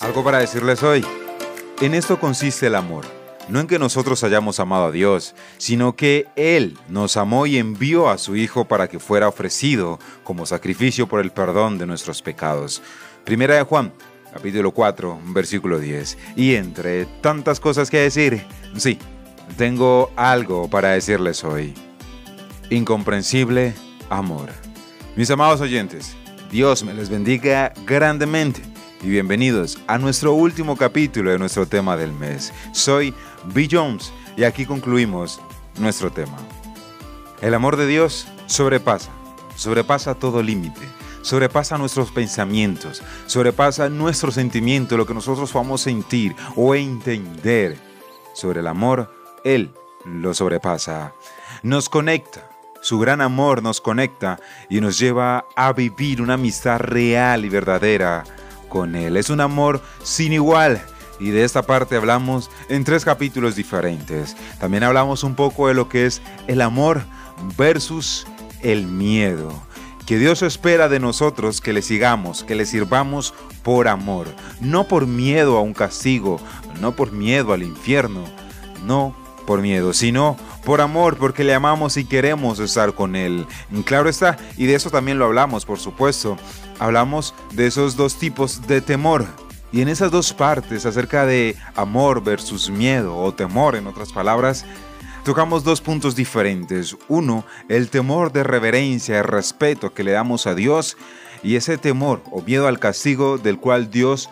Algo para decirles hoy. En esto consiste el amor. No en que nosotros hayamos amado a Dios, sino que Él nos amó y envió a su Hijo para que fuera ofrecido como sacrificio por el perdón de nuestros pecados. Primera de Juan, capítulo 4, versículo 10. Y entre tantas cosas que decir, sí, tengo algo para decirles hoy. Incomprensible amor. Mis amados oyentes, Dios me les bendiga grandemente y bienvenidos a nuestro último capítulo de nuestro tema del mes. Soy B. Jones y aquí concluimos nuestro tema. El amor de Dios sobrepasa, sobrepasa todo límite, sobrepasa nuestros pensamientos, sobrepasa nuestro sentimiento, lo que nosotros vamos a sentir o entender. Sobre el amor, Él lo sobrepasa. Nos conecta, su gran amor nos conecta y nos lleva a vivir una amistad real y verdadera con Él. Es un amor sin igual. Y de esta parte hablamos en tres capítulos diferentes. También hablamos un poco de lo que es el amor versus el miedo. Que Dios espera de nosotros que le sigamos, que le sirvamos por amor, no por miedo a un castigo, no por miedo al infierno, no por miedo, sino por amor, porque le amamos y queremos estar con Él. Claro está, y de eso también lo hablamos, por supuesto. Hablamos de esos dos tipos de temor. Y en esas dos partes, acerca de amor versus miedo o temor, en otras palabras, tocamos dos puntos diferentes. Uno, el temor de reverencia y respeto que le damos a Dios y ese temor o miedo al castigo del cual Dios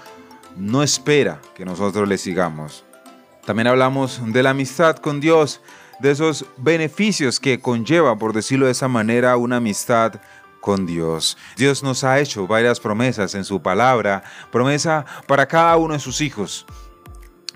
no espera que nosotros le sigamos. También hablamos de la amistad con Dios, de esos beneficios que conlleva, por decirlo de esa manera, una amistad con Dios. Dios nos ha hecho varias promesas en su palabra, promesa para cada uno de sus hijos,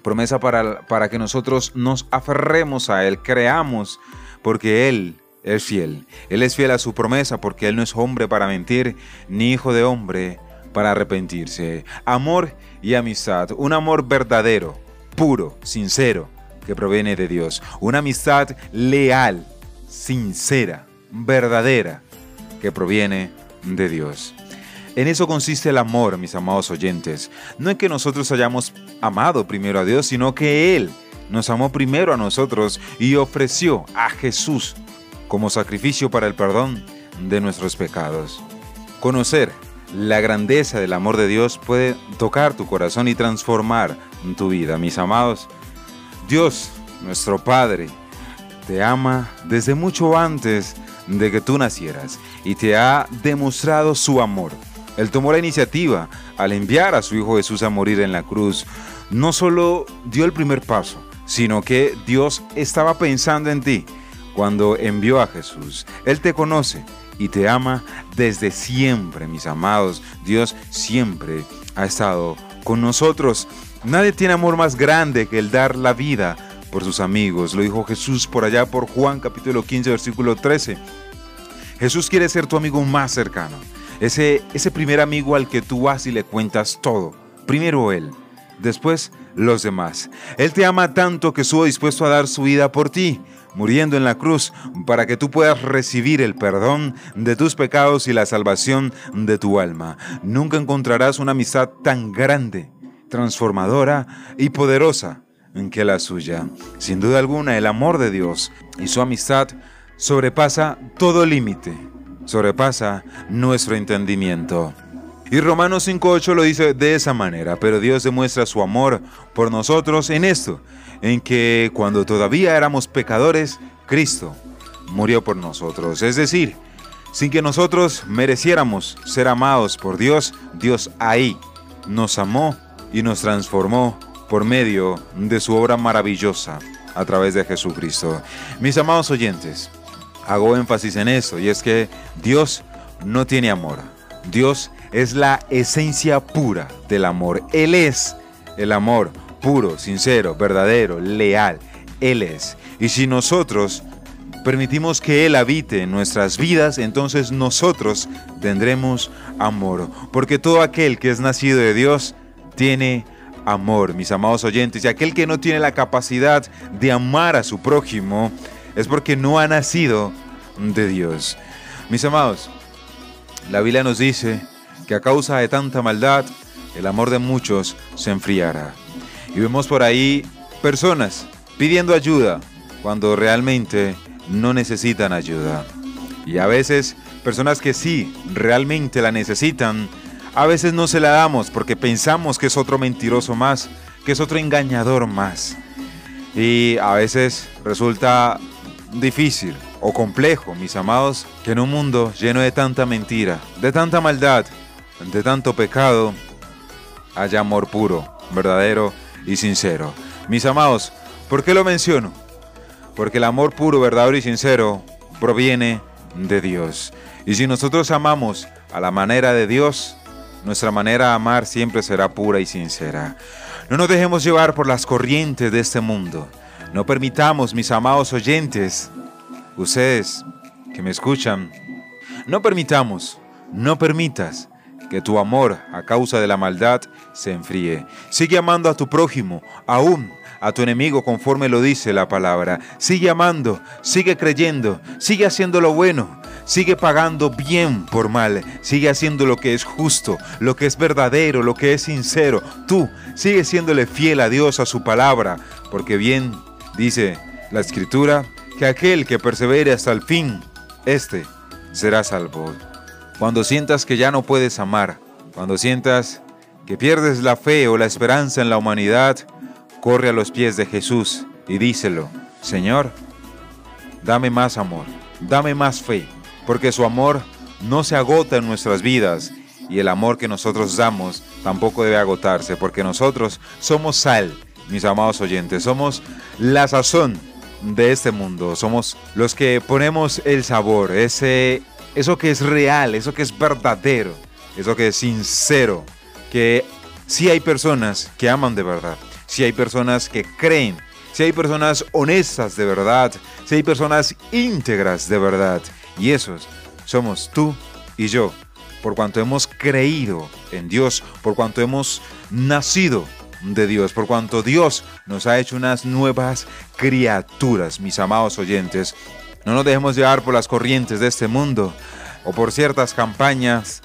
promesa para, para que nosotros nos aferremos a Él, creamos, porque Él es fiel. Él es fiel a su promesa porque Él no es hombre para mentir, ni hijo de hombre para arrepentirse. Amor y amistad, un amor verdadero, puro, sincero que proviene de Dios. Una amistad leal, sincera, verdadera, que proviene de Dios. En eso consiste el amor, mis amados oyentes. No en que nosotros hayamos amado primero a Dios, sino que Él nos amó primero a nosotros y ofreció a Jesús como sacrificio para el perdón de nuestros pecados. Conocer la grandeza del amor de Dios puede tocar tu corazón y transformar tu vida, mis amados. Dios, nuestro Padre, te ama desde mucho antes de que tú nacieras y te ha demostrado su amor. Él tomó la iniciativa al enviar a su Hijo Jesús a morir en la cruz. No solo dio el primer paso, sino que Dios estaba pensando en ti cuando envió a Jesús. Él te conoce y te ama desde siempre, mis amados. Dios siempre ha estado con nosotros. Nadie tiene amor más grande que el dar la vida por sus amigos. Lo dijo Jesús por allá por Juan capítulo 15 versículo 13. Jesús quiere ser tu amigo más cercano. Ese, ese primer amigo al que tú vas y le cuentas todo. Primero Él, después los demás. Él te ama tanto que estuvo dispuesto a dar su vida por ti, muriendo en la cruz, para que tú puedas recibir el perdón de tus pecados y la salvación de tu alma. Nunca encontrarás una amistad tan grande transformadora y poderosa que la suya. Sin duda alguna, el amor de Dios y su amistad sobrepasa todo límite, sobrepasa nuestro entendimiento. Y Romanos 5.8 lo dice de esa manera, pero Dios demuestra su amor por nosotros en esto, en que cuando todavía éramos pecadores, Cristo murió por nosotros. Es decir, sin que nosotros mereciéramos ser amados por Dios, Dios ahí nos amó y nos transformó por medio de su obra maravillosa a través de Jesucristo. Mis amados oyentes, hago énfasis en esto y es que Dios no tiene amor. Dios es la esencia pura del amor. Él es el amor puro, sincero, verdadero, leal. Él es. Y si nosotros permitimos que Él habite en nuestras vidas, entonces nosotros tendremos amor. Porque todo aquel que es nacido de Dios tiene amor, mis amados oyentes. Y aquel que no tiene la capacidad de amar a su prójimo es porque no ha nacido de Dios. Mis amados, la Biblia nos dice que a causa de tanta maldad, el amor de muchos se enfriará. Y vemos por ahí personas pidiendo ayuda cuando realmente no necesitan ayuda. Y a veces personas que sí realmente la necesitan, a veces no se la damos porque pensamos que es otro mentiroso más, que es otro engañador más. Y a veces resulta difícil o complejo, mis amados, que en un mundo lleno de tanta mentira, de tanta maldad, de tanto pecado, haya amor puro, verdadero y sincero. Mis amados, ¿por qué lo menciono? Porque el amor puro, verdadero y sincero proviene de Dios. Y si nosotros amamos a la manera de Dios, nuestra manera de amar siempre será pura y sincera. No nos dejemos llevar por las corrientes de este mundo. No permitamos, mis amados oyentes, ustedes que me escuchan, no permitamos, no permitas que tu amor a causa de la maldad se enfríe. Sigue amando a tu prójimo, aún a tu enemigo conforme lo dice la palabra. Sigue amando, sigue creyendo, sigue haciendo lo bueno, sigue pagando bien por mal, sigue haciendo lo que es justo, lo que es verdadero, lo que es sincero. Tú sigue siéndole fiel a Dios, a su palabra, porque bien dice la escritura que aquel que persevere hasta el fin, este será salvo. Cuando sientas que ya no puedes amar, cuando sientas que pierdes la fe o la esperanza en la humanidad, corre a los pies de Jesús y díselo, Señor, dame más amor, dame más fe, porque su amor no se agota en nuestras vidas y el amor que nosotros damos tampoco debe agotarse, porque nosotros somos sal, mis amados oyentes, somos la sazón de este mundo, somos los que ponemos el sabor, ese, eso que es real, eso que es verdadero, eso que es sincero, que si hay personas que aman de verdad, si hay personas que creen, si hay personas honestas de verdad, si hay personas íntegras de verdad, y esos somos tú y yo, por cuanto hemos creído en Dios, por cuanto hemos nacido de Dios, por cuanto Dios nos ha hecho unas nuevas criaturas, mis amados oyentes. No nos dejemos llevar por las corrientes de este mundo o por ciertas campañas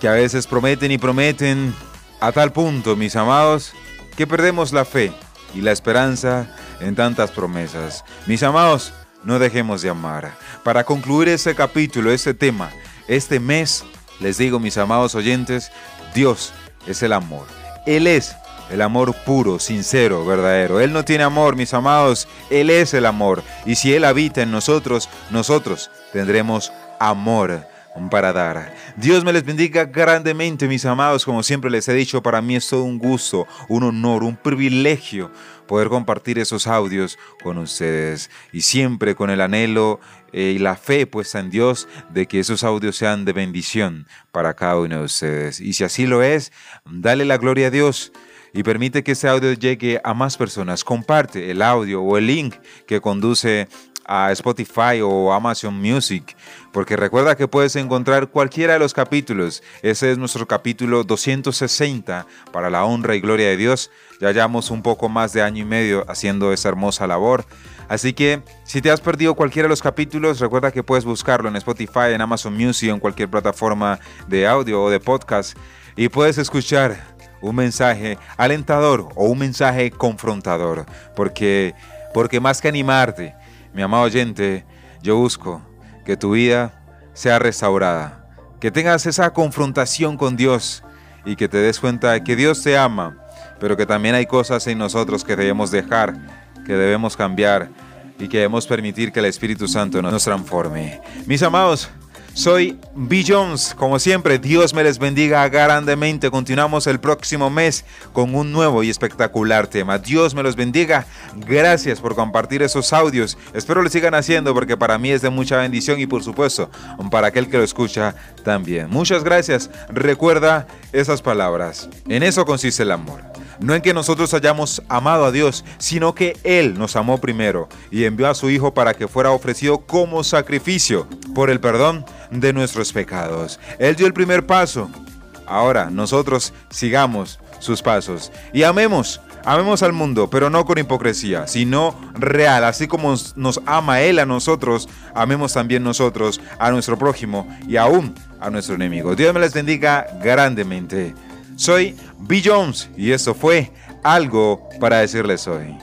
que a veces prometen y prometen a tal punto, mis amados, que perdemos la fe y la esperanza en tantas promesas. Mis amados, no dejemos de amar. Para concluir este capítulo, este tema, este mes, les digo, mis amados oyentes, Dios es el amor. Él es el amor puro, sincero, verdadero. Él no tiene amor, mis amados, Él es el amor. Y si Él habita en nosotros, nosotros tendremos amor para dar. Dios me les bendiga grandemente, mis amados. Como siempre les he dicho, para mí es todo un gusto, un honor, un privilegio poder compartir esos audios con ustedes. Y siempre con el anhelo eh, y la fe puesta en Dios de que esos audios sean de bendición para cada uno de ustedes. Y si así lo es, dale la gloria a Dios y permite que ese audio llegue a más personas. Comparte el audio o el link que conduce a Spotify o Amazon Music, porque recuerda que puedes encontrar cualquiera de los capítulos. Ese es nuestro capítulo 260 para la honra y gloria de Dios. Ya llevamos un poco más de año y medio haciendo esa hermosa labor. Así que si te has perdido cualquiera de los capítulos, recuerda que puedes buscarlo en Spotify, en Amazon Music, en cualquier plataforma de audio o de podcast y puedes escuchar un mensaje alentador o un mensaje confrontador, porque porque más que animarte, mi amado oyente, yo busco que tu vida sea restaurada, que tengas esa confrontación con Dios y que te des cuenta de que Dios te ama, pero que también hay cosas en nosotros que debemos dejar, que debemos cambiar y que debemos permitir que el Espíritu Santo nos transforme. Mis amados, soy B. Jones. Como siempre, Dios me les bendiga grandemente. Continuamos el próximo mes con un nuevo y espectacular tema. Dios me los bendiga. Gracias por compartir esos audios. Espero lo sigan haciendo porque para mí es de mucha bendición y por supuesto para aquel que lo escucha también. Muchas gracias. Recuerda esas palabras. En eso consiste el amor no en que nosotros hayamos amado a Dios, sino que Él nos amó primero y envió a su Hijo para que fuera ofrecido como sacrificio por el perdón de nuestros pecados. Él dio el primer paso. Ahora nosotros sigamos sus pasos y amemos. Amemos al mundo, pero no con hipocresía, sino real. Así como nos ama Él a nosotros, amemos también nosotros a nuestro prójimo y aún a nuestro enemigo. Dios me les bendiga grandemente. Soy B. Jones y esto fue algo para decirles hoy.